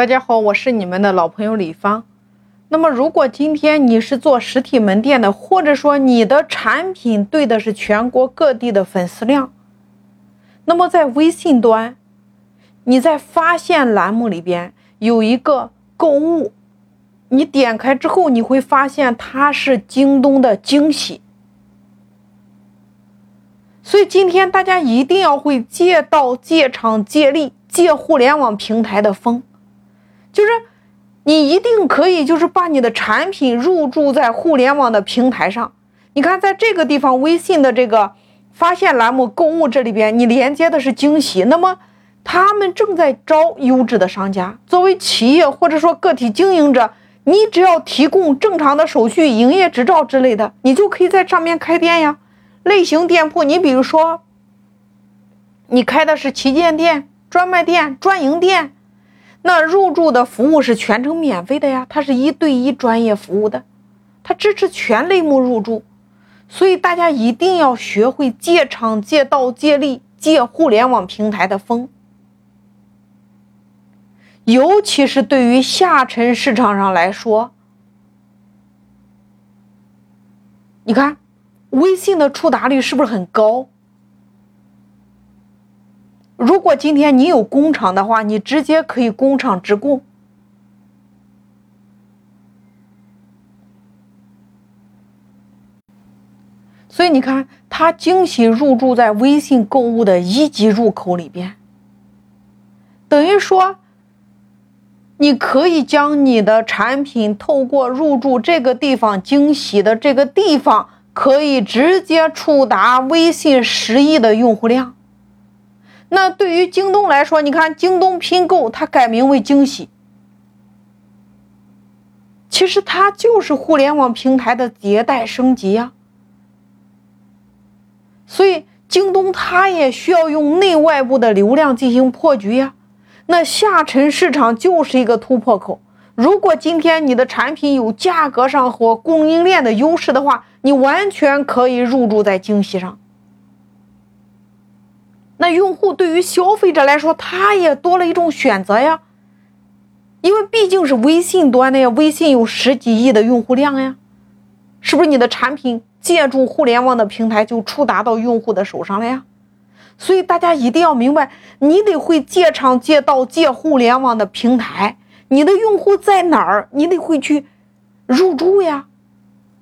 大家好，我是你们的老朋友李芳。那么，如果今天你是做实体门店的，或者说你的产品对的是全国各地的粉丝量，那么在微信端，你在发现栏目里边有一个购物，你点开之后，你会发现它是京东的惊喜。所以今天大家一定要会借道、借场、借力、借互联网平台的风。就是你一定可以，就是把你的产品入驻在互联网的平台上。你看，在这个地方，微信的这个发现栏目购物这里边，你连接的是惊喜。那么，他们正在招优质的商家。作为企业或者说个体经营者，你只要提供正常的手续、营业执照之类的，你就可以在上面开店呀。类型店铺，你比如说，你开的是旗舰店、专卖店、专营店。那入驻的服务是全程免费的呀，它是一对一专业服务的，它支持全类目入驻，所以大家一定要学会借场、借道、借力、借互联网平台的风，尤其是对于下沉市场上来说，你看微信的触达率是不是很高？如果今天你有工厂的话，你直接可以工厂直供。所以你看，它惊喜入驻在微信购物的一级入口里边，等于说，你可以将你的产品透过入驻这个地方惊喜的这个地方，可以直接触达微信十亿的用户量。那对于京东来说，你看京东拼购，它改名为惊喜，其实它就是互联网平台的迭代升级呀。所以京东它也需要用内外部的流量进行破局呀。那下沉市场就是一个突破口。如果今天你的产品有价格上和供应链的优势的话，你完全可以入驻在惊喜上。那用户对于消费者来说，他也多了一种选择呀，因为毕竟是微信端的呀，微信有十几亿的用户量呀，是不是你的产品借助互联网的平台就触达到用户的手上了呀？所以大家一定要明白，你得会借场、借道、借互联网的平台，你的用户在哪儿，你得会去入驻呀。